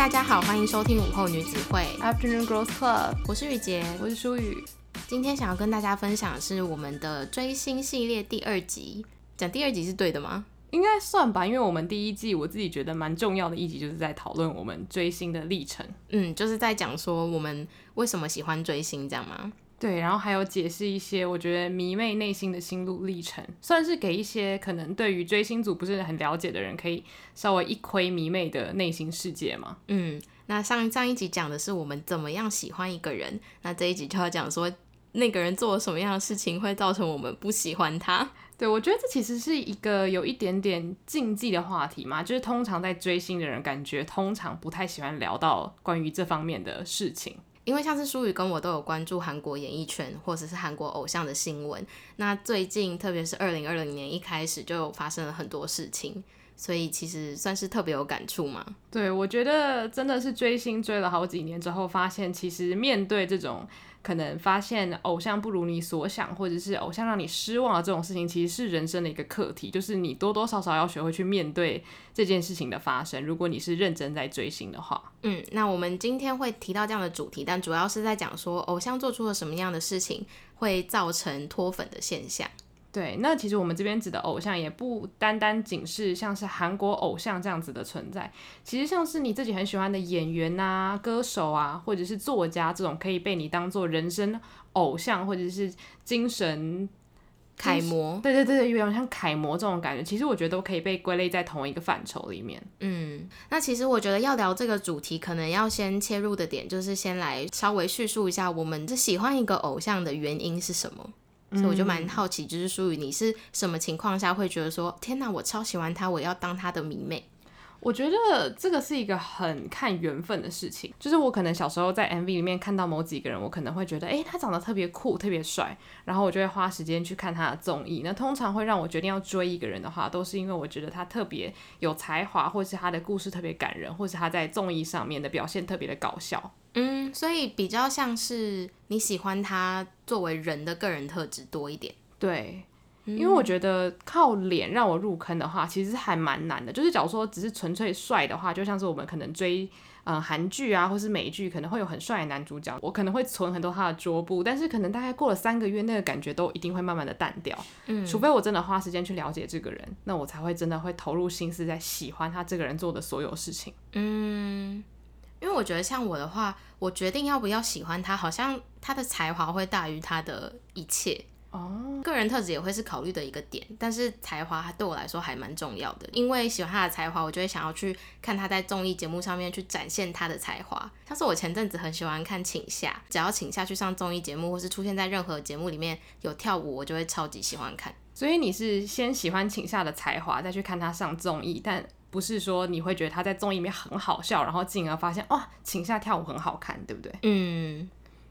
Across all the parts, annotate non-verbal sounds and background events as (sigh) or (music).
大家好，欢迎收听午后女子会 Afternoon Girls Club，我是雨洁，我是舒雨。今天想要跟大家分享的是我们的追星系列第二集，讲第二集是对的吗？应该算吧，因为我们第一季我自己觉得蛮重要的一集，就是在讨论我们追星的历程。嗯，就是在讲说我们为什么喜欢追星，这样吗？对，然后还有解释一些我觉得迷妹内心的心路历程，算是给一些可能对于追星族不是很了解的人，可以稍微一窥迷妹的内心世界嘛。嗯，那上上一集讲的是我们怎么样喜欢一个人，那这一集就要讲说那个人做了什么样的事情会造成我们不喜欢他。(laughs) 对，我觉得这其实是一个有一点点禁忌的话题嘛，就是通常在追星的人感觉通常不太喜欢聊到关于这方面的事情。因为像是舒雨跟我都有关注韩国演艺圈或者是韩国偶像的新闻，那最近特别是二零二零年一开始就发生了很多事情，所以其实算是特别有感触嘛。对，我觉得真的是追星追了好几年之后，发现其实面对这种。可能发现偶像不如你所想，或者是偶像让你失望的这种事情，其实是人生的一个课题，就是你多多少少要学会去面对这件事情的发生。如果你是认真在追星的话，嗯，那我们今天会提到这样的主题，但主要是在讲说偶像做出了什么样的事情会造成脱粉的现象。对，那其实我们这边指的偶像也不单单仅是像是韩国偶像这样子的存在，其实像是你自己很喜欢的演员啊、歌手啊，或者是作家这种可以被你当做人生偶像或者是精神楷模，对对对，有点像楷模这种感觉，其实我觉得都可以被归类在同一个范畴里面。嗯，那其实我觉得要聊这个主题，可能要先切入的点就是先来稍微叙述一下我们喜欢一个偶像的原因是什么。所以我就蛮好奇，就是属于你是什么情况下会觉得说，天哪，我超喜欢他，我要当他的迷妹。我觉得这个是一个很看缘分的事情，就是我可能小时候在 MV 里面看到某几个人，我可能会觉得，诶，他长得特别酷，特别帅，然后我就会花时间去看他的综艺。那通常会让我决定要追一个人的话，都是因为我觉得他特别有才华，或是他的故事特别感人，或是他在综艺上面的表现特别的搞笑。嗯，所以比较像是你喜欢他作为人的个人特质多一点。对。因为我觉得靠脸让我入坑的话，其实还蛮难的。就是假如说只是纯粹帅的话，就像是我们可能追嗯韩剧啊，或是美剧，可能会有很帅的男主角，我可能会存很多他的桌布，但是可能大概过了三个月，那个感觉都一定会慢慢的淡掉。嗯，除非我真的花时间去了解这个人，那我才会真的会投入心思在喜欢他这个人做的所有事情。嗯，因为我觉得像我的话，我决定要不要喜欢他，好像他的才华会大于他的一切。哦，oh. 个人特质也会是考虑的一个点，但是才华对我来说还蛮重要的，因为喜欢他的才华，我就会想要去看他在综艺节目上面去展现他的才华。像是我前阵子很喜欢看请夏，只要请夏去上综艺节目，或是出现在任何节目里面有跳舞，我就会超级喜欢看。所以你是先喜欢请夏的才华，再去看他上综艺，但不是说你会觉得他在综艺里面很好笑，然后进而发现哇，请夏跳舞很好看，对不对？嗯。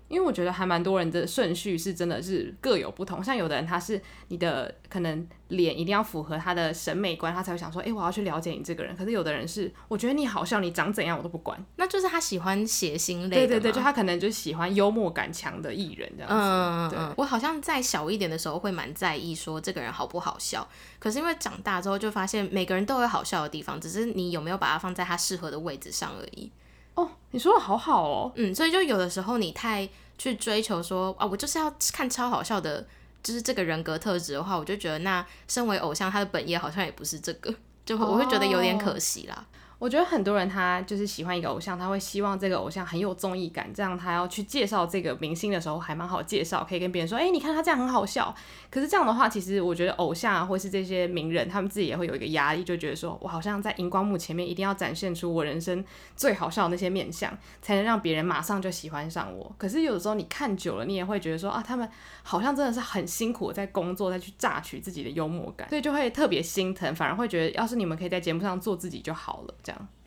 因为我觉得还蛮多人的顺序是真的是各有不同，像有的人他是你的可能脸一定要符合他的审美观，他才会想说，哎，我要去了解你这个人。可是有的人是，我觉得你好笑，你长怎样我都不管。那就是他喜欢谐星类的。对对对，就他可能就喜欢幽默感强的艺人这样子。嗯，对。我好像在小一点的时候会蛮在意说这个人好不好笑，可是因为长大之后就发现每个人都有好笑的地方，只是你有没有把它放在他适合的位置上而已。哦，你说的好好哦。嗯，所以就有的时候你太。去追求说啊，我就是要看超好笑的，就是这个人格特质的话，我就觉得那身为偶像，他的本业好像也不是这个，就会我会觉得有点可惜啦。我觉得很多人他就是喜欢一个偶像，他会希望这个偶像很有综艺感，这样他要去介绍这个明星的时候还蛮好介绍，可以跟别人说，哎、你看他这样很好笑。可是这样的话，其实我觉得偶像啊，或是这些名人，他们自己也会有一个压力，就觉得说我好像在荧光幕前面一定要展现出我人生最好笑的那些面相，才能让别人马上就喜欢上我。可是有的时候你看久了，你也会觉得说啊，他们好像真的是很辛苦在工作，再去榨取自己的幽默感，所以就会特别心疼，反而会觉得要是你们可以在节目上做自己就好了，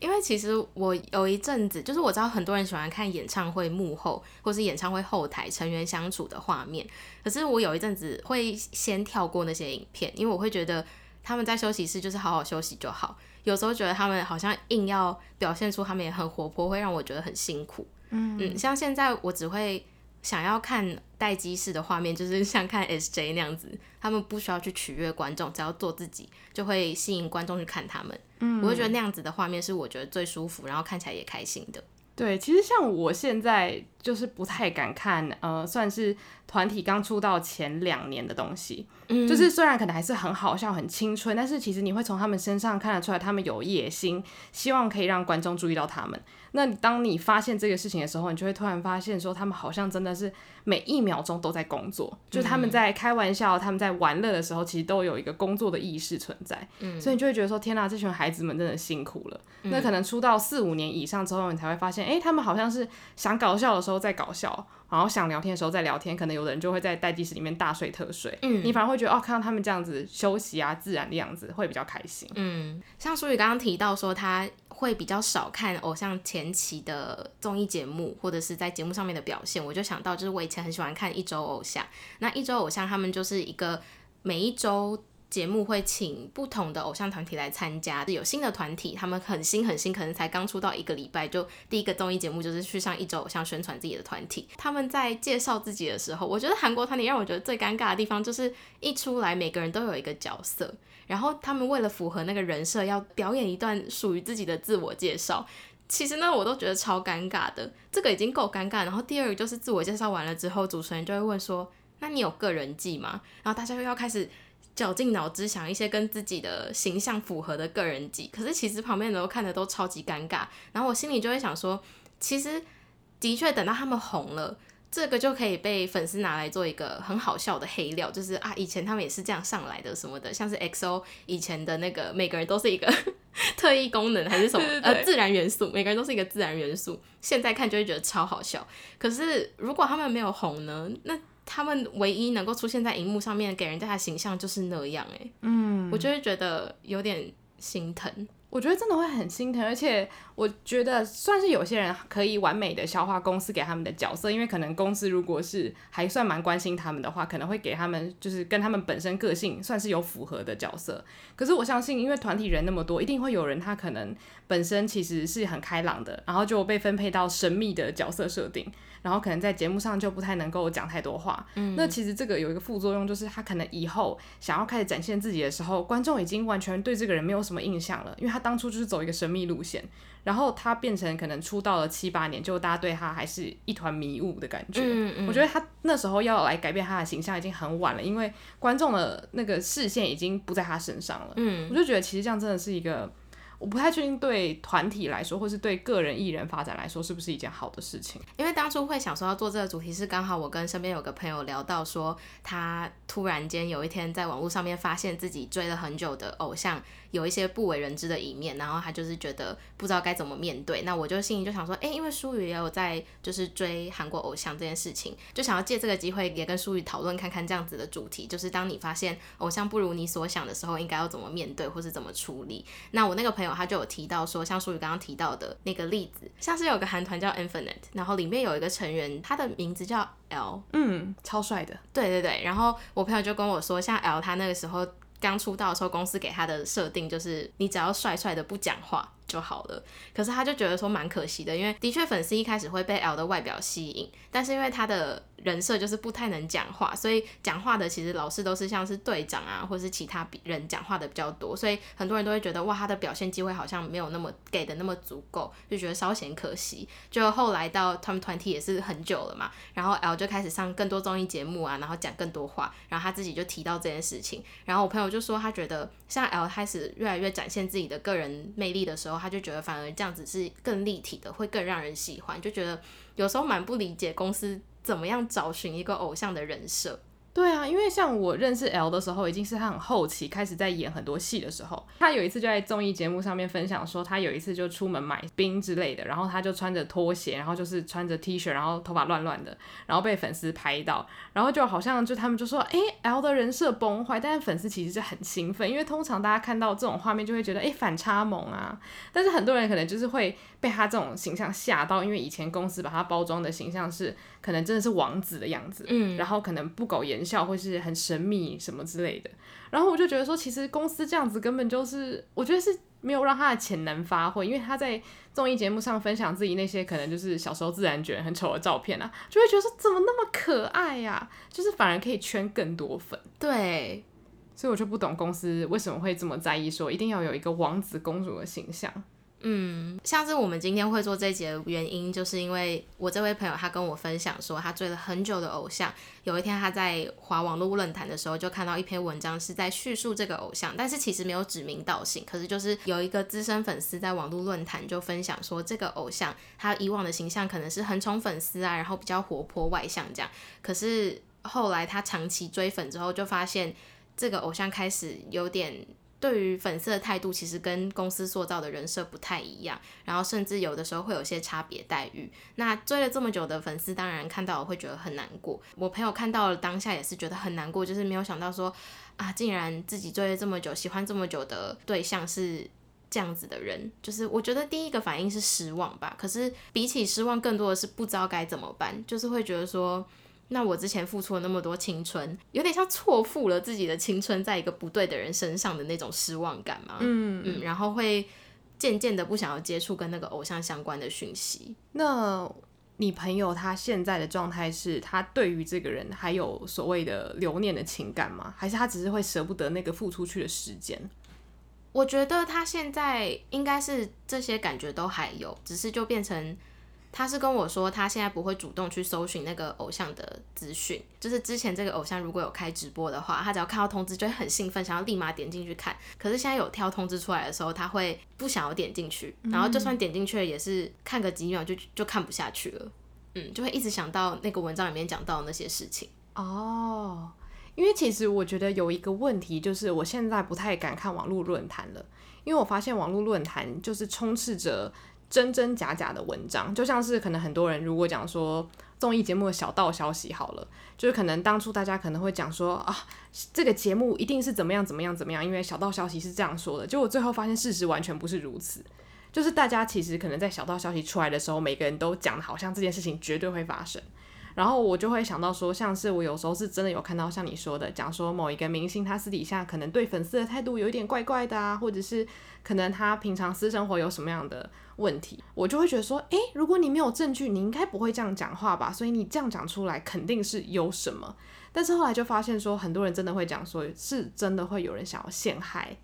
因为其实我有一阵子，就是我知道很多人喜欢看演唱会幕后或是演唱会后台成员相处的画面，可是我有一阵子会先跳过那些影片，因为我会觉得他们在休息室就是好好休息就好。有时候觉得他们好像硬要表现出他们也很活泼，会让我觉得很辛苦。嗯嗯，像现在我只会想要看待机式的画面，就是像看 SJ 那样子，他们不需要去取悦观众，只要做自己，就会吸引观众去看他们。嗯，我会觉得那样子的画面是我觉得最舒服，然后看起来也开心的。对，其实像我现在就是不太敢看，呃，算是团体刚出道前两年的东西，嗯，就是虽然可能还是很好笑、很青春，但是其实你会从他们身上看得出来，他们有野心，希望可以让观众注意到他们。那当你发现这个事情的时候，你就会突然发现说，他们好像真的是每一秒钟都在工作，就是他们在开玩笑、他们在玩乐的时候，其实都有一个工作的意识存在。嗯，所以你就会觉得说，天哪，这群孩子们真的辛苦了。那可能出道四五年以上之后，你才会发现，哎，他们好像是想搞笑的时候在搞笑。然后想聊天的时候在聊天，可能有的人就会在待机室里面大睡特睡。嗯，你反而会觉得哦，看到他们这样子休息啊，自然的样子会比较开心。嗯，像淑宇刚刚提到说他会比较少看偶像前期的综艺节目，或者是在节目上面的表现，我就想到就是我以前很喜欢看一周偶像。那一周偶像他们就是一个每一周。节目会请不同的偶像团体来参加，有新的团体，他们很新很新，可能才刚出道一个礼拜，就第一个综艺节目就是去上一周偶像宣传自己的团体。他们在介绍自己的时候，我觉得韩国团体让我觉得最尴尬的地方就是一出来，每个人都有一个角色，然后他们为了符合那个人设，要表演一段属于自己的自我介绍。其实呢，我都觉得超尴尬的，这个已经够尴尬。然后第二个就是自我介绍完了之后，主持人就会问说：“那你有个人季吗？”然后大家又要开始。绞尽脑汁想一些跟自己的形象符合的个人集，可是其实旁边人都看的都超级尴尬，然后我心里就会想说，其实的确等到他们红了，这个就可以被粉丝拿来做一个很好笑的黑料，就是啊，以前他们也是这样上来的什么的，像是 XO 以前的那个每个人都是一个特异功能还是什么 (laughs) 呃自然元素，每个人都是一个自然元素，现在看就会觉得超好笑，可是如果他们没有红呢，那他们唯一能够出现在荧幕上面给人家的形象就是那样，哎，嗯，我就会觉得有点心疼。我觉得真的会很心疼，而且我觉得算是有些人可以完美的消化公司给他们的角色，因为可能公司如果是还算蛮关心他们的话，可能会给他们就是跟他们本身个性算是有符合的角色。可是我相信，因为团体人那么多，一定会有人他可能本身其实是很开朗的，然后就被分配到神秘的角色设定。然后可能在节目上就不太能够讲太多话，嗯，那其实这个有一个副作用，就是他可能以后想要开始展现自己的时候，观众已经完全对这个人没有什么印象了，因为他当初就是走一个神秘路线，然后他变成可能出道了七八年，就大家对他还是一团迷雾的感觉。嗯嗯，我觉得他那时候要来改变他的形象已经很晚了，因为观众的那个视线已经不在他身上了。嗯，我就觉得其实这样真的是一个。我不太确定对团体来说，或是对个人艺人发展来说，是不是一件好的事情？因为当初会想说要做这个主题，是刚好我跟身边有个朋友聊到，说他突然间有一天在网络上面发现自己追了很久的偶像。有一些不为人知的一面，然后他就是觉得不知道该怎么面对。那我就心里就想说，哎、因为舒宇也有在就是追韩国偶像这件事情，就想要借这个机会也跟舒宇讨论看看这样子的主题，就是当你发现偶像不如你所想的时候，应该要怎么面对或是怎么处理。那我那个朋友他就有提到说，像舒宇刚刚提到的那个例子，像是有个韩团叫 Infinite，然后里面有一个成员，他的名字叫 L，嗯，超帅的。对对对，然后我朋友就跟我说，像 L 他那个时候。刚出道的时候，公司给他的设定就是你只要帅帅的不讲话就好了。可是他就觉得说蛮可惜的，因为的确粉丝一开始会被 L 的外表吸引，但是因为他的。人设就是不太能讲话，所以讲话的其实老师都是像是队长啊，或是其他人讲话的比较多，所以很多人都会觉得哇，他的表现机会好像没有那么给的那么足够，就觉得稍显可惜。就后来到他们团体也是很久了嘛，然后 L 就开始上更多综艺节目啊，然后讲更多话，然后他自己就提到这件事情，然后我朋友就说他觉得像 L 开始越来越展现自己的个人魅力的时候，他就觉得反而这样子是更立体的，会更让人喜欢，就觉得有时候蛮不理解公司。怎么样找寻一个偶像的人设？对啊，因为像我认识 L 的时候，已经是他很后期开始在演很多戏的时候。他有一次就在综艺节目上面分享说，他有一次就出门买冰之类的，然后他就穿着拖鞋，然后就是穿着 T 恤，然后头发乱乱的，然后被粉丝拍到，然后就好像就他们就说，哎，L 的人设崩坏，但是粉丝其实就很兴奋，因为通常大家看到这种画面就会觉得，哎，反差萌啊。但是很多人可能就是会被他这种形象吓到，因为以前公司把他包装的形象是可能真的是王子的样子，嗯，然后可能不苟言笑，或是很。神秘什么之类的，然后我就觉得说，其实公司这样子根本就是，我觉得是没有让他的潜能发挥，因为他在综艺节目上分享自己那些可能就是小时候自然卷很丑的照片啊，就会觉得说怎么那么可爱呀、啊，就是反而可以圈更多粉。对，所以我就不懂公司为什么会这么在意说一定要有一个王子公主的形象。嗯，像是我们今天会做这一集的原因，就是因为我这位朋友他跟我分享说，他追了很久的偶像，有一天他在华网络论坛的时候，就看到一篇文章是在叙述这个偶像，但是其实没有指名道姓，可是就是有一个资深粉丝在网络论坛就分享说，这个偶像他以往的形象可能是很宠粉丝啊，然后比较活泼外向这样，可是后来他长期追粉之后，就发现这个偶像开始有点。对于粉丝的态度，其实跟公司塑造的人设不太一样，然后甚至有的时候会有些差别待遇。那追了这么久的粉丝，当然看到了会觉得很难过。我朋友看到了当下也是觉得很难过，就是没有想到说啊，竟然自己追了这么久，喜欢这么久的对象是这样子的人。就是我觉得第一个反应是失望吧，可是比起失望，更多的是不知道该怎么办，就是会觉得说。那我之前付出了那么多青春，有点像错付了自己的青春在一个不对的人身上的那种失望感嘛。嗯嗯，然后会渐渐的不想要接触跟那个偶像相关的讯息。那你朋友他现在的状态是他对于这个人还有所谓的留念的情感吗？还是他只是会舍不得那个付出去的时间？我觉得他现在应该是这些感觉都还有，只是就变成。他是跟我说，他现在不会主动去搜寻那个偶像的资讯，就是之前这个偶像如果有开直播的话，他只要看到通知就会很兴奋，想要立马点进去看。可是现在有跳通知出来的时候，他会不想要点进去，然后就算点进去了，也是看个几秒就就看不下去了。嗯，就会一直想到那个文章里面讲到的那些事情。哦，因为其实我觉得有一个问题，就是我现在不太敢看网络论坛了，因为我发现网络论坛就是充斥着。真真假假的文章，就像是可能很多人如果讲说综艺节目的小道消息好了，就是可能当初大家可能会讲说啊，这个节目一定是怎么样怎么样怎么样，因为小道消息是这样说的，结果最后发现事实完全不是如此，就是大家其实可能在小道消息出来的时候，每个人都讲的好像这件事情绝对会发生。然后我就会想到说，像是我有时候是真的有看到像你说的，讲说某一个明星他私底下可能对粉丝的态度有一点怪怪的啊，或者是可能他平常私生活有什么样的问题，我就会觉得说，诶，如果你没有证据，你应该不会这样讲话吧？所以你这样讲出来肯定是有什么。但是后来就发现说，很多人真的会讲说，是真的会有人想要陷害。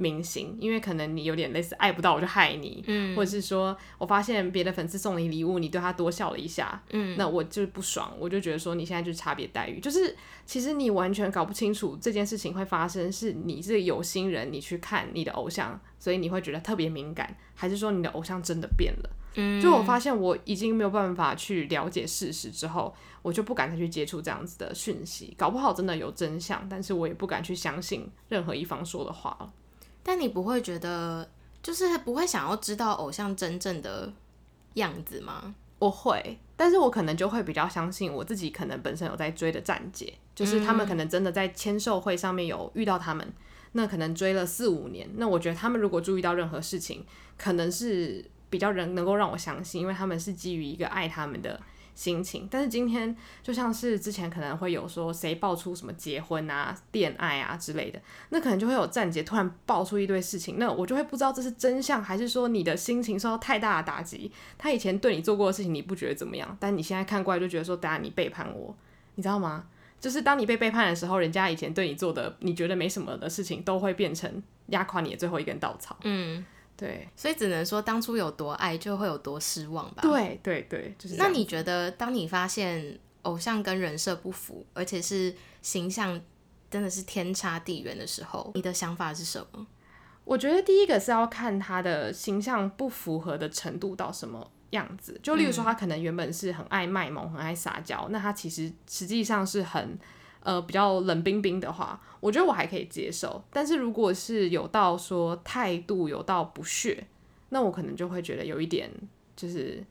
明星，因为可能你有点类似爱不到我就害你，嗯，或者是说我发现别的粉丝送你礼物，你对他多笑了一下，嗯，那我就不爽，我就觉得说你现在就是差别待遇，就是其实你完全搞不清楚这件事情会发生，是你是有心人，你去看你的偶像，所以你会觉得特别敏感，还是说你的偶像真的变了？嗯，就我发现我已经没有办法去了解事实之后，我就不敢再去接触这样子的讯息，搞不好真的有真相，但是我也不敢去相信任何一方说的话了。但你不会觉得，就是不会想要知道偶像真正的样子吗？我会，但是我可能就会比较相信我自己，可能本身有在追的站姐，就是他们可能真的在签售会上面有遇到他们，那可能追了四五年，那我觉得他们如果注意到任何事情，可能是比较人能够让我相信，因为他们是基于一个爱他们的。心情，但是今天就像是之前可能会有说谁爆出什么结婚啊、恋爱啊之类的，那可能就会有站姐突然爆出一堆事情，那我就会不知道这是真相，还是说你的心情受到太大的打击，他以前对你做过的事情你不觉得怎么样，但你现在看过来就觉得说，等下你背叛我，你知道吗？就是当你被背叛的时候，人家以前对你做的你觉得没什么的事情，都会变成压垮你的最后一根稻草。嗯。对，所以只能说当初有多爱，就会有多失望吧。对对对，就是。那你觉得，当你发现偶像跟人设不符，而且是形象真的是天差地远的时候，你的想法是什么？我觉得第一个是要看他的形象不符合的程度到什么样子。就例如说，他可能原本是很爱卖萌、很爱撒娇，那他其实实际上是很。呃，比较冷冰冰的话，我觉得我还可以接受。但是如果是有到说态度有到不屑，那我可能就会觉得有一点就是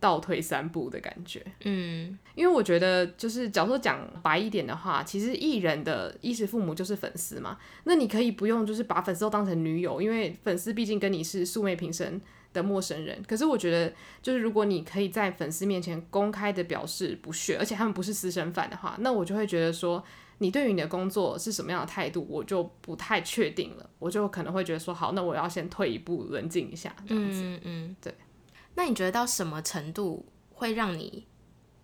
倒退三步的感觉。嗯，因为我觉得就是假如说讲白一点的话，其实艺人的衣食父母就是粉丝嘛。那你可以不用就是把粉丝都当成女友，因为粉丝毕竟跟你是素昧平生的陌生人，可是我觉得，就是如果你可以在粉丝面前公开的表示不屑，而且他们不是私生饭的话，那我就会觉得说，你对于你的工作是什么样的态度，我就不太确定了。我就可能会觉得说，好，那我要先退一步，冷静一下，这样子。嗯嗯，对。那你觉得到什么程度会让你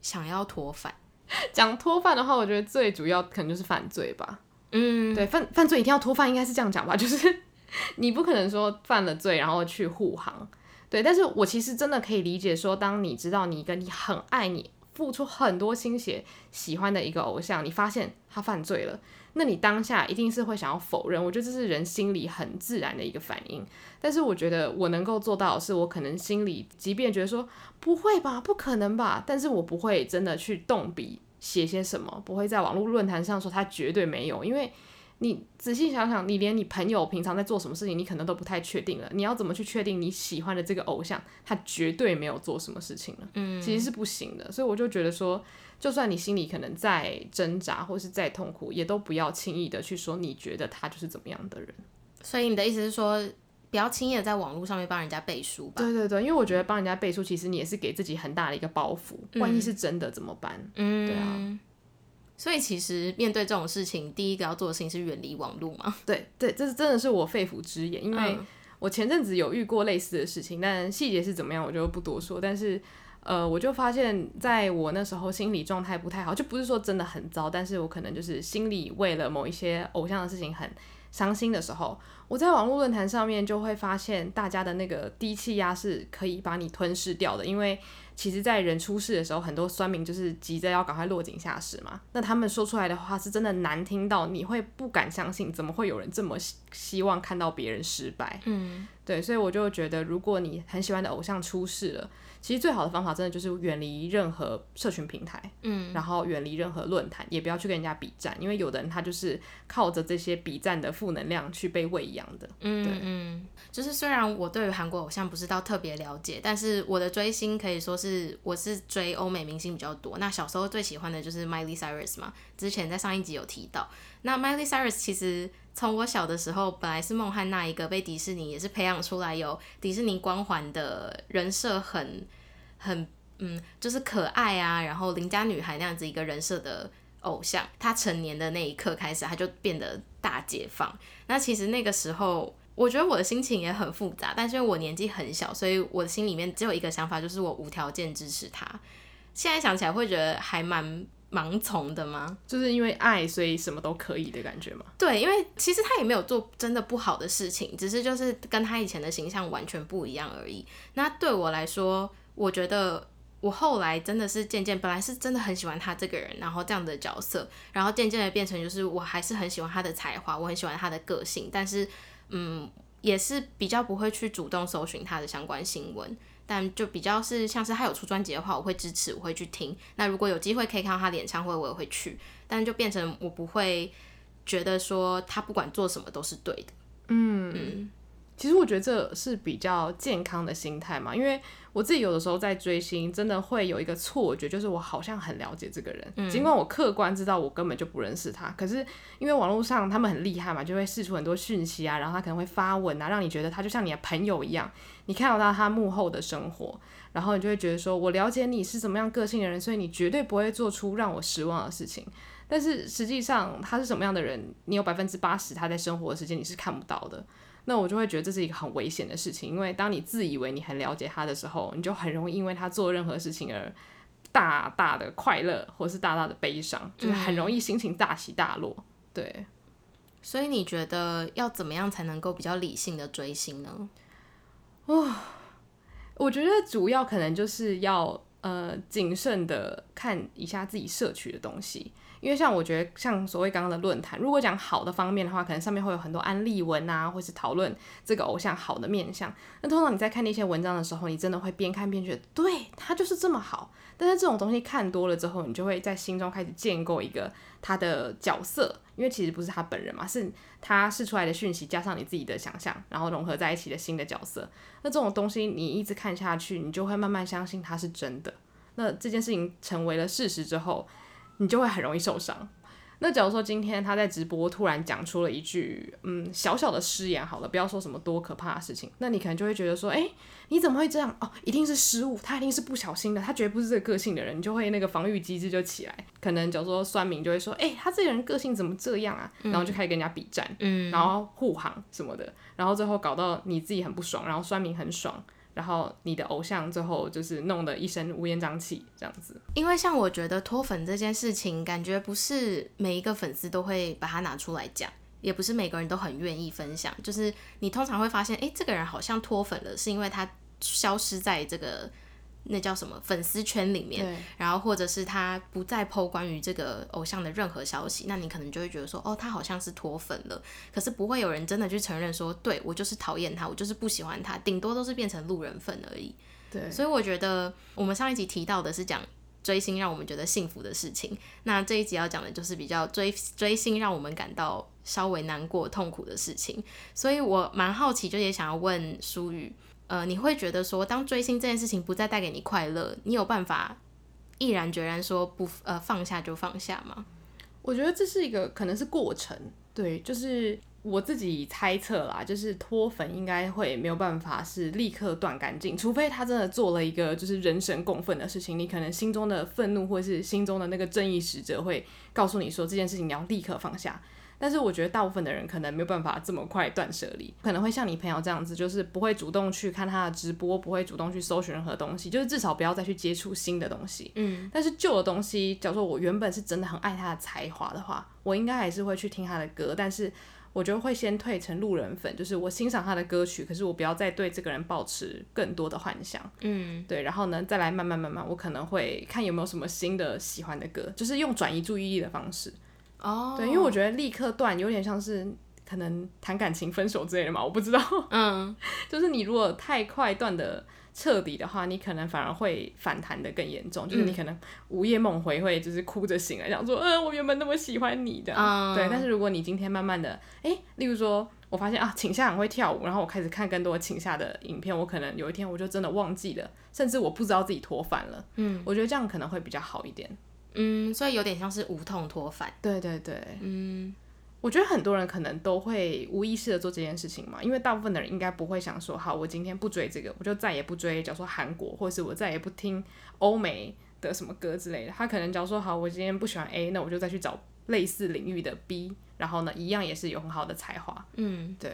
想要脱饭？(laughs) 讲脱饭的话，我觉得最主要可能就是犯罪吧。嗯，对，犯犯罪一定要脱饭，应该是这样讲吧？就是 (laughs) 你不可能说犯了罪然后去护航。对，但是我其实真的可以理解说，当你知道你跟你很爱你。付出很多心血喜欢的一个偶像，你发现他犯罪了，那你当下一定是会想要否认。我觉得这是人心里很自然的一个反应。但是我觉得我能够做到的是，我可能心里即便觉得说不会吧，不可能吧，但是我不会真的去动笔写些什么，不会在网络论坛上说他绝对没有，因为。你仔细想想，你连你朋友平常在做什么事情，你可能都不太确定了。你要怎么去确定你喜欢的这个偶像，他绝对没有做什么事情呢？嗯，其实是不行的。所以我就觉得说，就算你心里可能再挣扎或是再痛苦，也都不要轻易的去说你觉得他就是怎么样的人。所以你的意思是说，不要轻易的在网络上面帮人家背书吧？对对对，因为我觉得帮人家背书，其实你也是给自己很大的一个包袱。万一是真的怎么办？嗯，对啊。所以其实面对这种事情，第一个要做的事情是远离网络嘛。对对，这是真的是我肺腑之言，因为我前阵子有遇过类似的事情，但细节是怎么样我就不多说。但是呃，我就发现在我那时候心理状态不太好，就不是说真的很糟，但是我可能就是心里为了某一些偶像的事情很伤心的时候，我在网络论坛上面就会发现大家的那个低气压是可以把你吞噬掉的，因为。其实，在人出事的时候，很多酸民就是急着要赶快落井下石嘛。那他们说出来的话是真的难听到，你会不敢相信，怎么会有人这么希希望看到别人失败？嗯，对，所以我就觉得，如果你很喜欢的偶像出事了。其实最好的方法真的就是远离任何社群平台，嗯，然后远离任何论坛，也不要去跟人家比战，因为有的人他就是靠着这些比战的负能量去被喂养的。嗯嗯，就是虽然我对于韩国偶像不是到特别了解，但是我的追星可以说是我是追欧美明星比较多。那小时候最喜欢的就是 Miley Cyrus 嘛，之前在上一集有提到。那 Miley Cyrus 其实从我小的时候本来是梦汉娜一个被迪士尼也是培养出来有迪士尼光环的人设，很很嗯，就是可爱啊，然后邻家女孩那样子一个人设的偶像。她成年的那一刻开始，她就变得大解放。那其实那个时候，我觉得我的心情也很复杂，但是因为我年纪很小，所以我的心里面只有一个想法，就是我无条件支持他。现在想起来会觉得还蛮。盲从的吗？就是因为爱，所以什么都可以的感觉吗？对，因为其实他也没有做真的不好的事情，只是就是跟他以前的形象完全不一样而已。那对我来说，我觉得我后来真的是渐渐，本来是真的很喜欢他这个人，然后这样的角色，然后渐渐的变成就是我还是很喜欢他的才华，我很喜欢他的个性，但是嗯，也是比较不会去主动搜寻他的相关新闻。但就比较是像是他有出专辑的话，我会支持，我会去听。那如果有机会可以看到他的演唱会，我也会去。但就变成我不会觉得说他不管做什么都是对的。嗯，嗯，其实我觉得这是比较健康的心态嘛，因为。我自己有的时候在追星，真的会有一个错觉，就是我好像很了解这个人，嗯、尽管我客观知道我根本就不认识他，可是因为网络上他们很厉害嘛，就会释出很多讯息啊，然后他可能会发文啊，让你觉得他就像你的朋友一样，你看到他他幕后的生活，然后你就会觉得说，我了解你是怎么样个性的人，所以你绝对不会做出让我失望的事情。但是实际上他是什么样的人，你有百分之八十他在生活的时间你是看不到的。那我就会觉得这是一个很危险的事情，因为当你自以为你很了解他的时候，你就很容易因为他做任何事情而大大的快乐，或是大大的悲伤，就是很容易心情大起大落。嗯、对，所以你觉得要怎么样才能够比较理性的追星呢？哦，我觉得主要可能就是要呃谨慎的看一下自己摄取的东西。因为像我觉得，像所谓刚刚的论坛，如果讲好的方面的话，可能上面会有很多安利文啊，或是讨论这个偶像好的面向。那通常你在看那些文章的时候，你真的会边看边觉得，对，他就是这么好。但是这种东西看多了之后，你就会在心中开始建构一个他的角色，因为其实不是他本人嘛，是他试出来的讯息加上你自己的想象，然后融合在一起的新的角色。那这种东西你一直看下去，你就会慢慢相信它是真的。那这件事情成为了事实之后，你就会很容易受伤，那假如说今天他在直播突然讲出了一句嗯小小的失言，好了，不要说什么多可怕的事情，那你可能就会觉得说，哎、欸，你怎么会这样？哦，一定是失误，他一定是不小心的，他绝对不是这个个性的人，你就会那个防御机制就起来。可能假如说酸民就会说，哎、欸，他这个人个性怎么这样啊？然后就开始跟人家比战，嗯，然后护航什么的，然后最后搞到你自己很不爽，然后酸民很爽。然后你的偶像最后就是弄得一身乌烟瘴气这样子，因为像我觉得脱粉这件事情，感觉不是每一个粉丝都会把它拿出来讲，也不是每个人都很愿意分享。就是你通常会发现，哎，这个人好像脱粉了，是因为他消失在这个。那叫什么粉丝圈里面，然后或者是他不再 po 关于这个偶像的任何消息，那你可能就会觉得说，哦，他好像是脱粉了。可是不会有人真的去承认说，对，我就是讨厌他，我就是不喜欢他，顶多都是变成路人粉而已。对，所以我觉得我们上一集提到的是讲追星让我们觉得幸福的事情，那这一集要讲的就是比较追追星让我们感到稍微难过、痛苦的事情。所以我蛮好奇，就也想要问舒宇。呃，你会觉得说，当追星这件事情不再带给你快乐，你有办法毅然决然说不呃放下就放下吗？我觉得这是一个可能是过程，对，就是我自己猜测啦，就是脱粉应该会没有办法是立刻断干净，除非他真的做了一个就是人神共愤的事情，你可能心中的愤怒或是心中的那个正义使者会告诉你说，这件事情你要立刻放下。但是我觉得大部分的人可能没有办法这么快断舍离，可能会像你朋友这样子，就是不会主动去看他的直播，不会主动去搜寻任何东西，就是至少不要再去接触新的东西。嗯。但是旧的东西，假如说我原本是真的很爱他的才华的话，我应该还是会去听他的歌，但是我觉得会先退成路人粉，就是我欣赏他的歌曲，可是我不要再对这个人保持更多的幻想。嗯。对，然后呢，再来慢慢慢慢，我可能会看有没有什么新的喜欢的歌，就是用转移注意力的方式。哦，oh. 对，因为我觉得立刻断有点像是可能谈感情分手之类的嘛，我不知道。嗯，(laughs) 就是你如果太快断的彻底的话，你可能反而会反弹的更严重，就是你可能午夜梦回会就是哭着醒来，想说，嗯、呃，我原本那么喜欢你的。嗯，对。但是如果你今天慢慢的，哎，例如说我发现啊，请夏很会跳舞，然后我开始看更多请夏的影片，我可能有一天我就真的忘记了，甚至我不知道自己脱反了。嗯，我觉得这样可能会比较好一点。嗯，所以有点像是无痛脱发。对对对，嗯，我觉得很多人可能都会无意识的做这件事情嘛，因为大部分的人应该不会想说，好，我今天不追这个，我就再也不追，假如说韩国，或者是我再也不听欧美的什么歌之类的。他可能假如说，好，我今天不喜欢 A，那我就再去找类似领域的 B，然后呢，一样也是有很好的才华。嗯，对。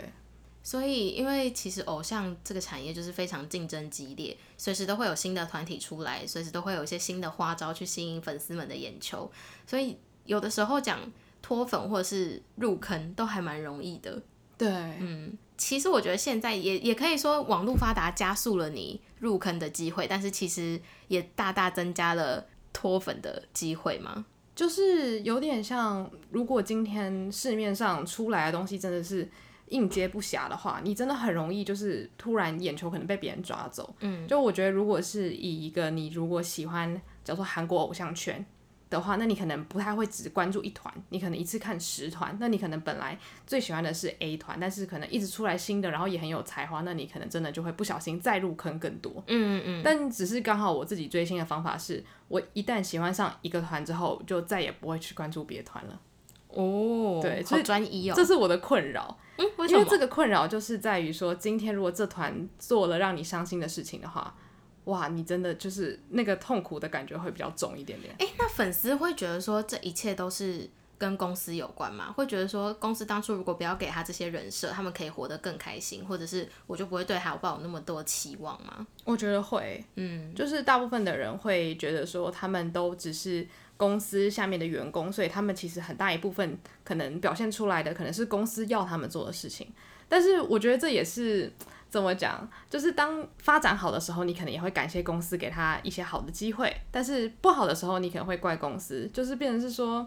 所以，因为其实偶像这个产业就是非常竞争激烈，随时都会有新的团体出来，随时都会有一些新的花招去吸引粉丝们的眼球。所以，有的时候讲脱粉或者是入坑都还蛮容易的。对，嗯，其实我觉得现在也也可以说网络发达加速了你入坑的机会，但是其实也大大增加了脱粉的机会嘛。就是有点像，如果今天市面上出来的东西真的是。应接不暇的话，你真的很容易就是突然眼球可能被别人抓走。嗯，就我觉得，如果是以一个你如果喜欢，叫做韩国偶像圈的话，那你可能不太会只关注一团，你可能一次看十团。那你可能本来最喜欢的是 A 团，但是可能一直出来新的，然后也很有才华，那你可能真的就会不小心再入坑更多。嗯嗯嗯。但只是刚好我自己追星的方法是，我一旦喜欢上一个团之后，就再也不会去关注别团了。哦，对，好专一哦，这是我的困扰。嗯，为什么？因为这个困扰就是在于说，今天如果这团做了让你伤心的事情的话，哇，你真的就是那个痛苦的感觉会比较重一点点。哎、欸，那粉丝会觉得说这一切都是跟公司有关吗？会觉得说公司当初如果不要给他这些人设，他们可以活得更开心，或者是我就不会对他抱有那么多期望吗？我觉得会，嗯，就是大部分的人会觉得说他们都只是。公司下面的员工，所以他们其实很大一部分可能表现出来的，可能是公司要他们做的事情。但是我觉得这也是怎么讲，就是当发展好的时候，你可能也会感谢公司给他一些好的机会；但是不好的时候，你可能会怪公司，就是变成是说。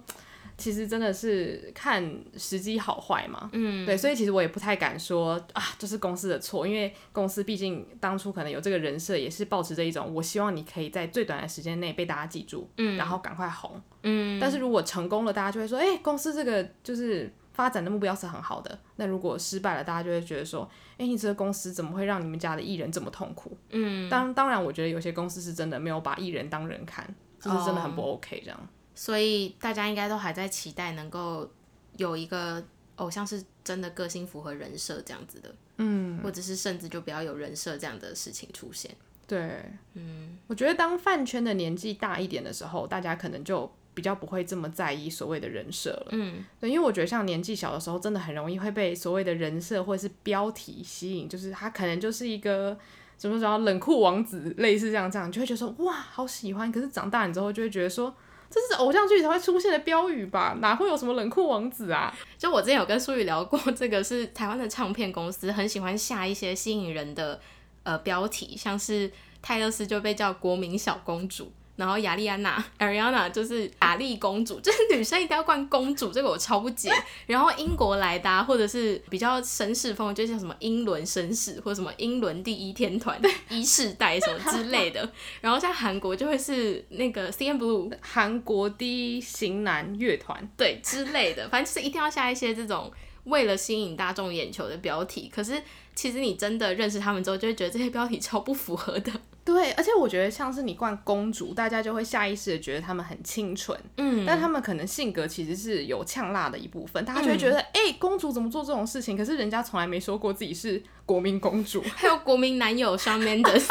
其实真的是看时机好坏嘛，嗯，对，所以其实我也不太敢说啊，这是公司的错，因为公司毕竟当初可能有这个人设，也是抱持着一种我希望你可以在最短的时间内被大家记住，嗯，然后赶快红，嗯，但是如果成功了，大家就会说，哎，公司这个就是发展的目标是很好的，那如果失败了，大家就会觉得说，哎，你这个公司怎么会让你们家的艺人这么痛苦？嗯，当当然，我觉得有些公司是真的没有把艺人当人看，就是真的很不 OK 这样。所以大家应该都还在期待能够有一个偶像是真的个性符合人设这样子的，嗯，或者是甚至就不要有人设这样的事情出现。对，嗯，我觉得当饭圈的年纪大一点的时候，大家可能就比较不会这么在意所谓的人设了，嗯，对，因为我觉得像年纪小的时候，真的很容易会被所谓的人设或者是标题吸引，就是他可能就是一个什么什么冷酷王子，类似这样这样，就会觉得说哇，好喜欢。可是长大了之后，就会觉得说这是偶像剧才会出现的标语吧？哪会有什么冷酷王子啊？就我之前有跟苏宇聊过，这个是台湾的唱片公司很喜欢下一些吸引人的。呃，标题像是泰勒斯就被叫国民小公主，然后亚莉安娜 (laughs) Ariana 就是亚丽公主，(laughs) 就是女生一定要冠公主，这个我超不解。(laughs) 然后英国来的、啊，或者是比较绅士风，就像什么英伦绅士，或者什么英伦第一天团、一世代什么之类的。然后像韩国就会是那个 CNBLUE，韩国第一型男乐团，对之类的，反正就是一定要下一些这种为了吸引大众眼球的标题。可是。其实你真的认识他们之后，就会觉得这些标题超不符合的。对，而且我觉得像是你冠公主，大家就会下意识的觉得他们很清纯，嗯，但他们可能性格其实是有呛辣的一部分，大家就会觉得，哎、嗯欸，公主怎么做这种事情？可是人家从来没说过自己是国民公主，(laughs) 还有国民男友上面的。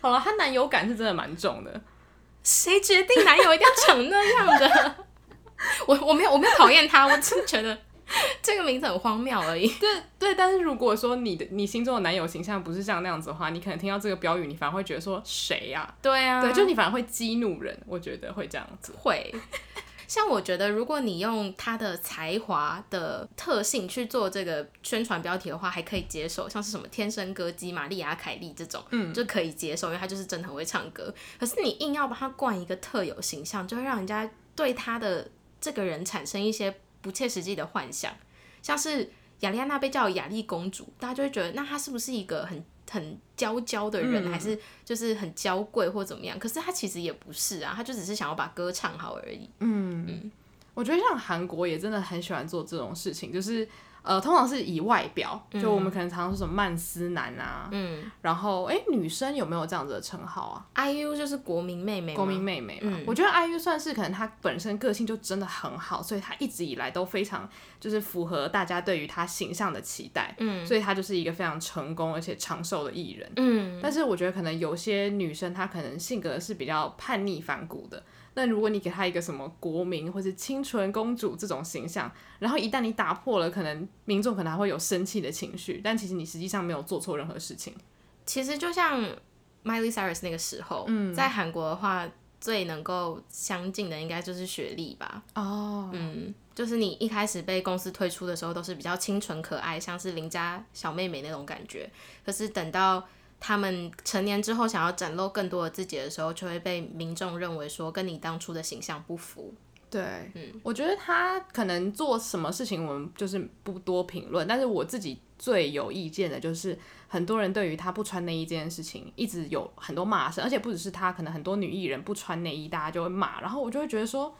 好了，她男友感是真的蛮重的。谁决定男友一定要长那样的？(laughs) 我我没有我没有讨厌他，我真的觉得。(laughs) 这个名字很荒谬而已。(laughs) 对对，但是如果说你的你心中的男友形象不是像那样子的话，你可能听到这个标语，你反而会觉得说谁呀？对啊，对，就你反而会激怒人，我觉得会这样子。会，(laughs) 像我觉得，如果你用他的才华的特性去做这个宣传标题的话，还可以接受，像是什么天生歌姬玛丽亚凯莉这种，嗯，就可以接受，因为他就是真的很会唱歌。可是你硬要把他冠一个特有形象，就会让人家对他的这个人产生一些。不切实际的幻想，像是亚莉安娜被叫亚丽公主，大家就会觉得，那她是不是一个很很娇娇的人，嗯、还是就是很娇贵或怎么样？可是她其实也不是啊，她就只是想要把歌唱好而已。嗯，嗯，我觉得像韩国也真的很喜欢做这种事情，就是。呃，通常是以外表，就我们可能常常说什么曼斯男啊，嗯，然后哎，女生有没有这样子的称号啊？IU 就是国民妹妹，国民妹妹嘛。嗯，我觉得 IU 算是可能她本身个性就真的很好，所以她一直以来都非常就是符合大家对于她形象的期待，嗯，所以她就是一个非常成功而且长寿的艺人，嗯。但是我觉得可能有些女生她可能性格是比较叛逆反骨的。但如果你给她一个什么国民或是清纯公主这种形象，然后一旦你打破了，可能民众可能还会有生气的情绪。但其实你实际上没有做错任何事情。其实就像 Miley Cyrus 那个时候，嗯、在韩国的话，最能够相近的应该就是雪莉吧。哦，嗯，就是你一开始被公司推出的时候，都是比较清纯可爱，像是邻家小妹妹那种感觉。可是等到他们成年之后，想要展露更多的自己的时候，就会被民众认为说跟你当初的形象不符。对，嗯，我觉得他可能做什么事情，我们就是不多评论。但是我自己最有意见的就是，很多人对于他不穿内衣这件事情，一直有很多骂声，而且不只是他，可能很多女艺人不穿内衣，大家就会骂。然后我就会觉得说，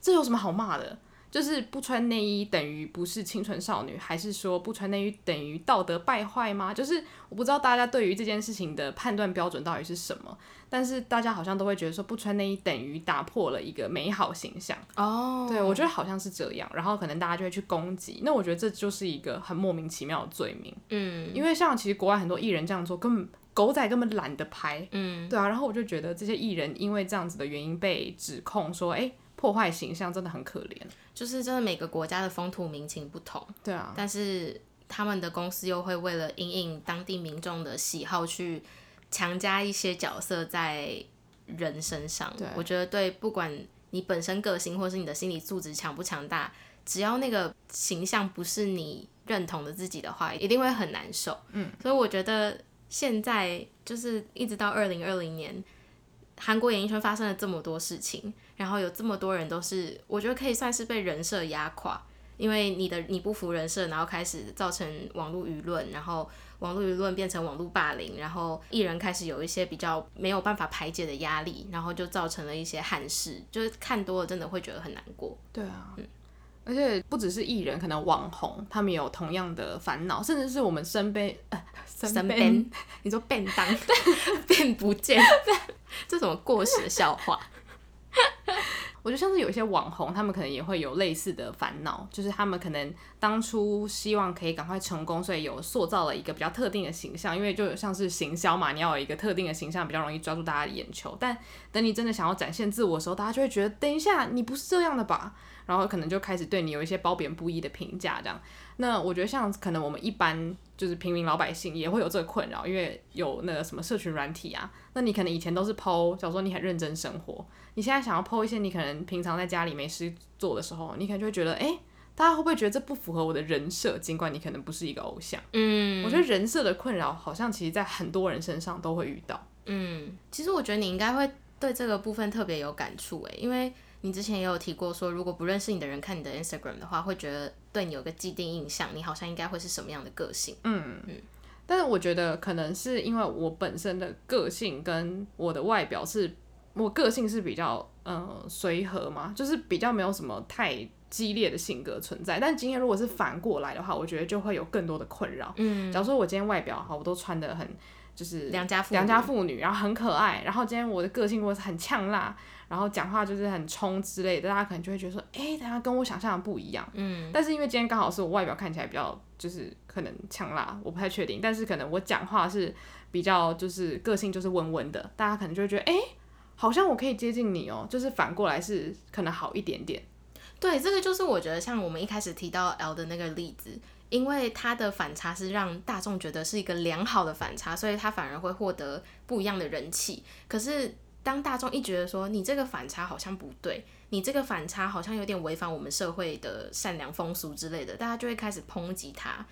这有什么好骂的？就是不穿内衣等于不是清纯少女，还是说不穿内衣等于道德败坏吗？就是我不知道大家对于这件事情的判断标准到底是什么，但是大家好像都会觉得说不穿内衣等于打破了一个美好形象哦。Oh. 对，我觉得好像是这样，然后可能大家就会去攻击。那我觉得这就是一个很莫名其妙的罪名。嗯，因为像其实国外很多艺人这样做，根本狗仔根本懒得拍。嗯，对啊。然后我就觉得这些艺人因为这样子的原因被指控说，哎、欸。破坏形象真的很可怜，就是真的每个国家的风土民情不同，对啊，但是他们的公司又会为了因应当地民众的喜好去强加一些角色在人身上。对，我觉得对，不管你本身个性或是你的心理素质强不强大，只要那个形象不是你认同的自己的话，一定会很难受。嗯，所以我觉得现在就是一直到二零二零年。韩国演艺圈发生了这么多事情，然后有这么多人都是，我觉得可以算是被人设压垮，因为你的你不服人设，然后开始造成网络舆论，然后网络舆论变成网络霸凌，然后艺人开始有一些比较没有办法排解的压力，然后就造成了一些憾事，就是看多了真的会觉得很难过。对啊，嗯。而且不只是艺人，可能网红他们有同样的烦恼，甚至是我们身边，呃，身边，(laughs) 你说便当，(laughs) 便不见，(laughs) 这什么过时的笑话？(laughs) 我觉得像是有一些网红，他们可能也会有类似的烦恼，就是他们可能当初希望可以赶快成功，所以有塑造了一个比较特定的形象，因为就像是行销嘛，你要有一个特定的形象，比较容易抓住大家的眼球。但等你真的想要展现自我的时候，大家就会觉得，等一下，你不是这样的吧？然后可能就开始对你有一些褒贬不一的评价，这样。那我觉得像可能我们一般就是平民老百姓也会有这个困扰，因为有那个什么社群软体啊。那你可能以前都是 po，假如说你很认真生活，你现在想要 po 一些你可能平常在家里没事做的时候，你可能就会觉得，哎，大家会不会觉得这不符合我的人设？尽管你可能不是一个偶像。嗯，我觉得人设的困扰好像其实在很多人身上都会遇到。嗯，其实我觉得你应该会对这个部分特别有感触诶，因为。你之前也有提过说，如果不认识你的人看你的 Instagram 的话，会觉得对你有个既定印象，你好像应该会是什么样的个性？嗯嗯。但是我觉得可能是因为我本身的个性跟我的外表是，我个性是比较嗯随和嘛，就是比较没有什么太激烈的性格存在。但今天如果是反过来的话，我觉得就会有更多的困扰。嗯。假如说我今天外表好，我都穿的很就是良家良家妇女，然后很可爱，然后今天我的个性我是很呛辣。然后讲话就是很冲之类的，大家可能就会觉得说，哎、欸，大家跟我想象的不一样。嗯。但是因为今天刚好是我外表看起来比较就是可能呛辣，我不太确定。但是可能我讲话是比较就是个性就是温温的，大家可能就会觉得，哎、欸，好像我可以接近你哦。就是反过来是可能好一点点。对，这个就是我觉得像我们一开始提到 L 的那个例子，因为他的反差是让大众觉得是一个良好的反差，所以他反而会获得不一样的人气。可是。当大众一觉得说你这个反差好像不对，你这个反差好像有点违反我们社会的善良风俗之类的，大家就会开始抨击他。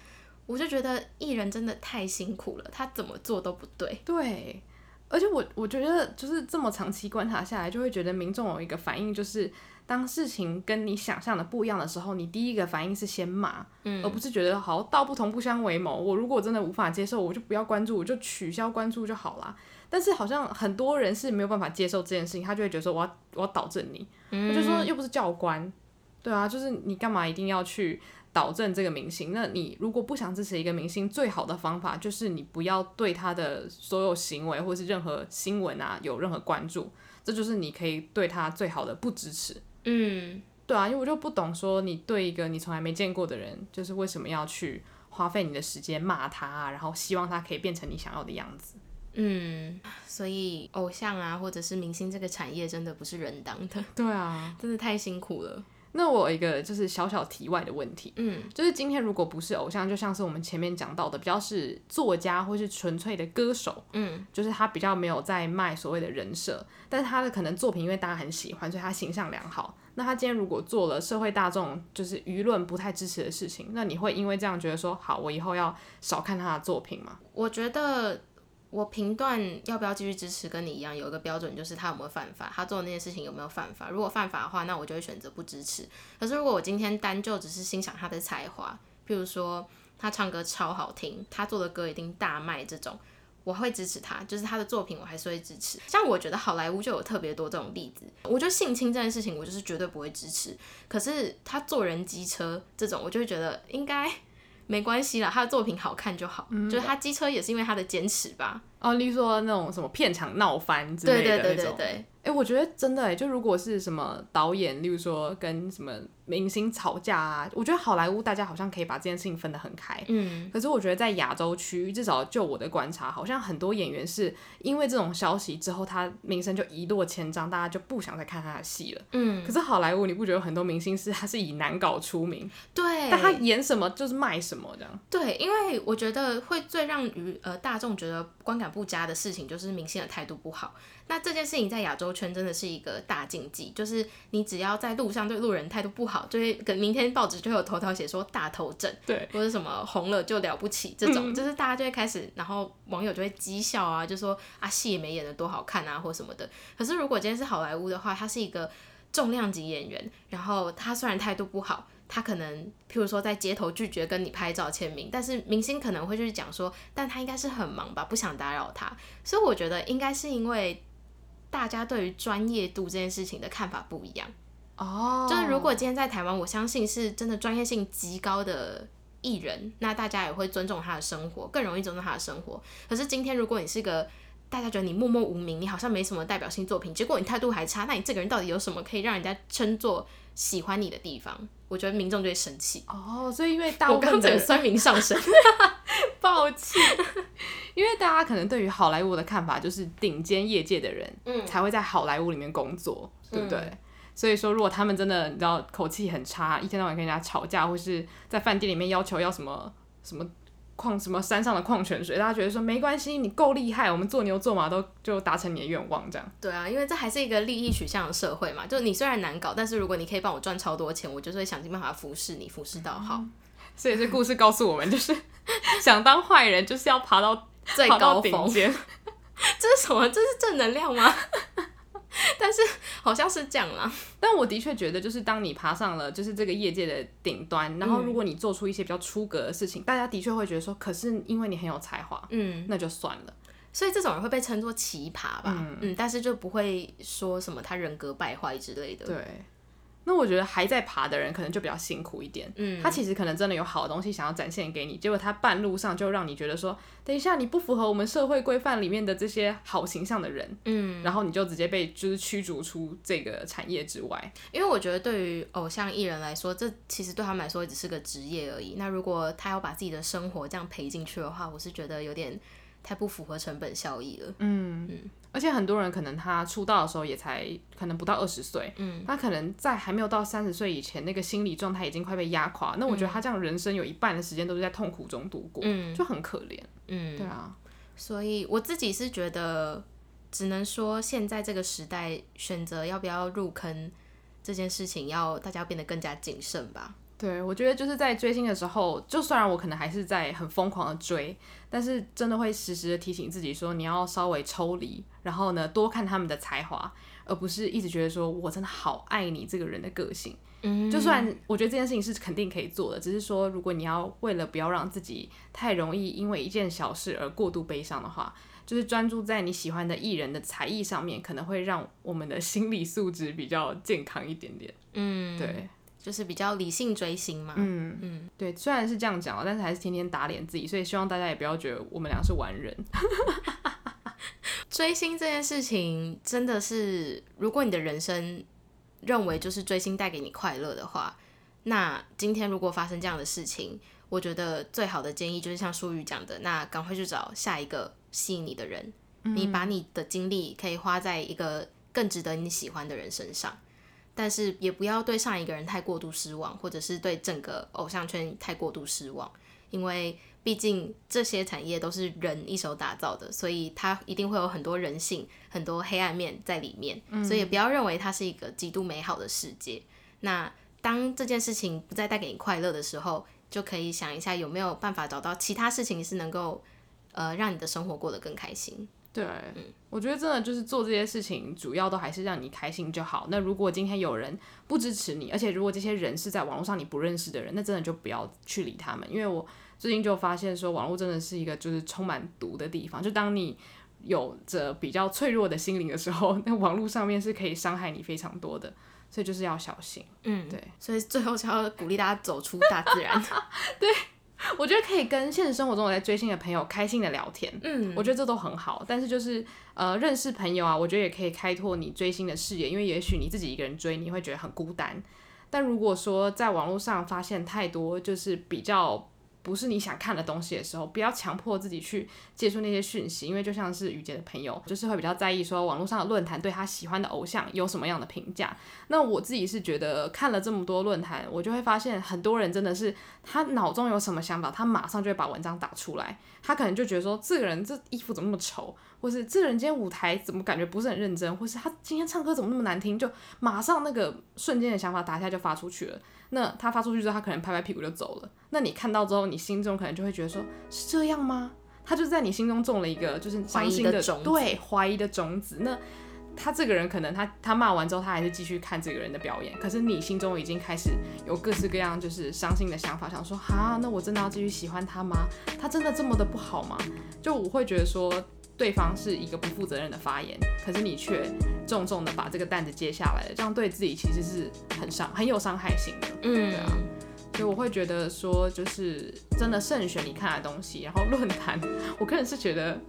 我就觉得艺人真的太辛苦了，他怎么做都不对。对，而且我我觉得就是这么长期观察下来，就会觉得民众有一个反应，就是当事情跟你想象的不一样的时候，你第一个反应是先骂，嗯，而不是觉得好道不同不相为谋。我如果真的无法接受，我就不要关注，我就取消关注就好啦。但是好像很多人是没有办法接受这件事情，他就会觉得说我要我要导正你，嗯、我就说又不是教官，对啊，就是你干嘛一定要去导正这个明星？那你如果不想支持一个明星，最好的方法就是你不要对他的所有行为或是任何新闻啊有任何关注，这就是你可以对他最好的不支持。嗯，对啊，因为我就不懂说你对一个你从来没见过的人，就是为什么要去花费你的时间骂他，然后希望他可以变成你想要的样子。嗯，所以偶像啊，或者是明星这个产业真的不是人当的。对啊，(laughs) 真的太辛苦了。那我有一个就是小小题外的问题，嗯，就是今天如果不是偶像，就像是我们前面讲到的，比较是作家或是纯粹的歌手，嗯，就是他比较没有在卖所谓的人设，但是他的可能作品因为大家很喜欢，所以他形象良好。那他今天如果做了社会大众就是舆论不太支持的事情，那你会因为这样觉得说，好，我以后要少看他的作品吗？我觉得。我评断要不要继续支持，跟你一样有一个标准，就是他有没有犯法，他做的那些事情有没有犯法。如果犯法的话，那我就会选择不支持。可是如果我今天单就只是欣赏他的才华，譬如说他唱歌超好听，他做的歌一定大卖这种，我会支持他。就是他的作品，我还是会支持。像我觉得好莱坞就有特别多这种例子。我觉得性侵这件事情，我就是绝对不会支持。可是他做人机车这种，我就会觉得应该。没关系啦，他的作品好看就好。嗯、就是他机车也是因为他的坚持吧。哦，例如说那种什么片场闹翻之类的那种。对对对对对。哎、欸，我觉得真的哎，就如果是什么导演，例如说跟什么明星吵架啊，我觉得好莱坞大家好像可以把这件事情分得很开。嗯。可是我觉得在亚洲区，至少就我的观察，好像很多演员是因为这种消息之后，他名声就一落千丈，大家就不想再看他的戏了。嗯。可是好莱坞，你不觉得很多明星是他是以难搞出名？对。但他演什么就是卖什么这样。对，因为我觉得会最让于呃大众觉得观感不佳的事情，就是明星的态度不好。那这件事情在亚洲圈真的是一个大禁忌，就是你只要在路上对路人态度不好，就会跟明天报纸就会有头条写说大头症，对，或者什么红了就了不起这种，嗯、就是大家就会开始，然后网友就会讥笑啊，就说啊戏也没演的多好看啊或什么的。可是如果今天是好莱坞的话，他是一个重量级演员，然后他虽然态度不好，他可能譬如说在街头拒绝跟你拍照签名，但是明星可能会去讲说，但他应该是很忙吧，不想打扰他。所以我觉得应该是因为。大家对于专业度这件事情的看法不一样哦，oh. 就是如果今天在台湾，我相信是真的专业性极高的艺人，那大家也会尊重他的生活，更容易尊重他的生活。可是今天如果你是个大家觉得你默默无名，你好像没什么代表性作品，结果你态度还差，那你这个人到底有什么可以让人家称作喜欢你的地方？我觉得民众就会生气哦。所以因为大部分我刚整个酸民上身，抱歉，因为大家可能对于好莱坞的看法就是顶尖业界的人，嗯，才会在好莱坞里面工作，对不对？嗯、所以说，如果他们真的你知道口气很差，一天到晚跟人家吵架，或是在饭店里面要求要什么什么。矿什么山上的矿泉水，大家觉得说没关系，你够厉害，我们做牛做马都就达成你的愿望，这样。对啊，因为这还是一个利益取向的社会嘛，就你虽然难搞，但是如果你可以帮我赚超多钱，我就是会想尽办法服侍你，服侍到好。嗯、所以这故事告诉我们，就是想当坏人就是要爬到最高峰。(laughs) 这是什么？这是正能量吗？(laughs) 但是好像是这样啦，但我的确觉得，就是当你爬上了就是这个业界的顶端，然后如果你做出一些比较出格的事情，嗯、大家的确会觉得说，可是因为你很有才华，嗯，那就算了。所以这种人会被称作奇葩吧，嗯，嗯，但是就不会说什么他人格败坏之类的，对。那我觉得还在爬的人可能就比较辛苦一点。嗯，他其实可能真的有好的东西想要展现给你，结果他半路上就让你觉得说，等一下你不符合我们社会规范里面的这些好形象的人，嗯，然后你就直接被就是驱逐出这个产业之外。因为我觉得对于偶像艺人来说，这其实对他们来说也只是个职业而已。那如果他要把自己的生活这样赔进去的话，我是觉得有点。太不符合成本效益了。嗯嗯，而且很多人可能他出道的时候也才可能不到二十岁，嗯，他可能在还没有到三十岁以前，那个心理状态已经快被压垮。那我觉得他这样人生有一半的时间都是在痛苦中度过，嗯，就很可怜。嗯，对啊。所以我自己是觉得，只能说现在这个时代选择要不要入坑这件事情，要大家变得更加谨慎吧。对，我觉得就是在追星的时候，就虽然我可能还是在很疯狂的追，但是真的会时时的提醒自己说，你要稍微抽离，然后呢，多看他们的才华，而不是一直觉得说我真的好爱你这个人的个性。嗯，就算我觉得这件事情是肯定可以做的，只是说如果你要为了不要让自己太容易因为一件小事而过度悲伤的话，就是专注在你喜欢的艺人的才艺上面，可能会让我们的心理素质比较健康一点点。嗯，对。就是比较理性追星嘛，嗯嗯，对，虽然是这样讲，但是还是天天打脸自己，所以希望大家也不要觉得我们俩是完人。(laughs) 追星这件事情真的是，如果你的人生认为就是追星带给你快乐的话，那今天如果发生这样的事情，我觉得最好的建议就是像舒宇讲的，那赶快去找下一个吸引你的人，嗯，你把你的精力可以花在一个更值得你喜欢的人身上。但是也不要对上一个人太过度失望，或者是对整个偶像圈太过度失望，因为毕竟这些产业都是人一手打造的，所以它一定会有很多人性、很多黑暗面在里面，嗯、所以也不要认为它是一个极度美好的世界。那当这件事情不再带给你快乐的时候，就可以想一下有没有办法找到其他事情是能够呃让你的生活过得更开心。对，嗯，我觉得真的就是做这些事情，主要都还是让你开心就好。那如果今天有人不支持你，而且如果这些人是在网络上你不认识的人，那真的就不要去理他们。因为我最近就发现说，网络真的是一个就是充满毒的地方。就当你有着比较脆弱的心灵的时候，(laughs) 那网络上面是可以伤害你非常多的，所以就是要小心。嗯，对，所以最后就要鼓励大家走出大自然。(laughs) 对。(laughs) 我觉得可以跟现实生活中我在追星的朋友开心的聊天，嗯，我觉得这都很好。但是就是呃，认识朋友啊，我觉得也可以开拓你追星的视野，因为也许你自己一个人追，你会觉得很孤单。但如果说在网络上发现太多就是比较。不是你想看的东西的时候，不要强迫自己去接触那些讯息，因为就像是雨洁的朋友，就是会比较在意说网络上的论坛对他喜欢的偶像有什么样的评价。那我自己是觉得看了这么多论坛，我就会发现很多人真的是他脑中有什么想法，他马上就会把文章打出来。他可能就觉得说这个人这衣服怎么那么丑，或是这个人今天舞台怎么感觉不是很认真，或是他今天唱歌怎么那么难听，就马上那个瞬间的想法打下就发出去了。那他发出去之后，他可能拍拍屁股就走了。那你看到之后，你心中可能就会觉得说，是这样吗？他就在你心中种了一个就是伤心的种子，对，怀疑的种子。那他这个人可能他他骂完之后，他还是继续看这个人的表演。可是你心中已经开始有各式各样就是伤心的想法，想说哈，那我真的要继续喜欢他吗？他真的这么的不好吗？就我会觉得说。对方是一个不负责任的发言，可是你却重重的把这个担子接下来了，这样对自己其实是很伤、很有伤害性的。嗯，对啊，所以我会觉得说，就是真的慎选你看的东西。然后论坛，我个人是觉得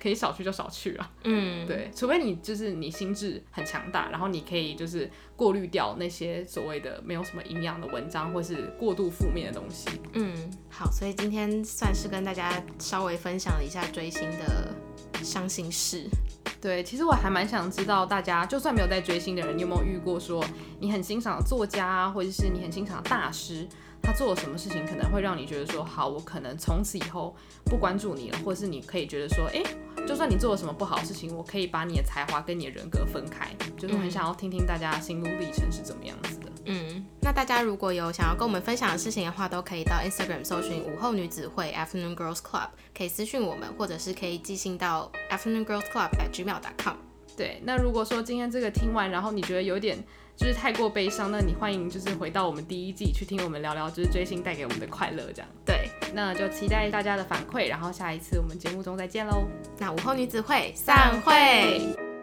可以少去就少去啊。嗯，对，除非你就是你心智很强大，然后你可以就是过滤掉那些所谓的没有什么营养的文章，或是过度负面的东西。嗯，好，所以今天算是跟大家稍微分享了一下追星的伤心事。对，其实我还蛮想知道，大家就算没有在追星的人，你有没有遇过说你很欣赏的作家，或者是你很欣赏的大师，他做了什么事情可能会让你觉得说，好，我可能从此以后不关注你了，或者是你可以觉得说，哎，就算你做了什么不好的事情，我可以把你的才华跟你的人格分开，就是很想要听听大家心路历程是怎么样子的。嗯，那大家如果有想要跟我们分享的事情的话，都可以到 Instagram 搜寻午后女子会 Afternoon Girls Club，可以私讯我们，或者是可以寄信到 Afternoon Girls Club at gmail.com。对，那如果说今天这个听完，然后你觉得有点就是太过悲伤，那你欢迎就是回到我们第一季去听我们聊聊，就是追星带给我们的快乐这样。对，那就期待大家的反馈，然后下一次我们节目中再见喽。那午后女子会散会。